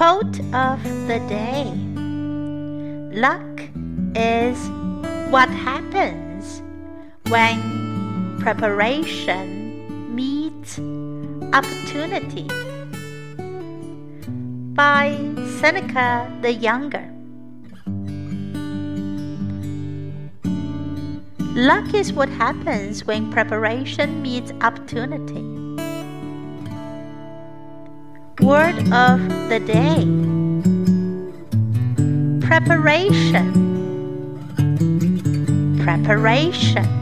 Quote of the day Luck is what happens when preparation meets opportunity. By Seneca the Younger. Luck is what happens when preparation meets opportunity. Word of the day Preparation. Preparation.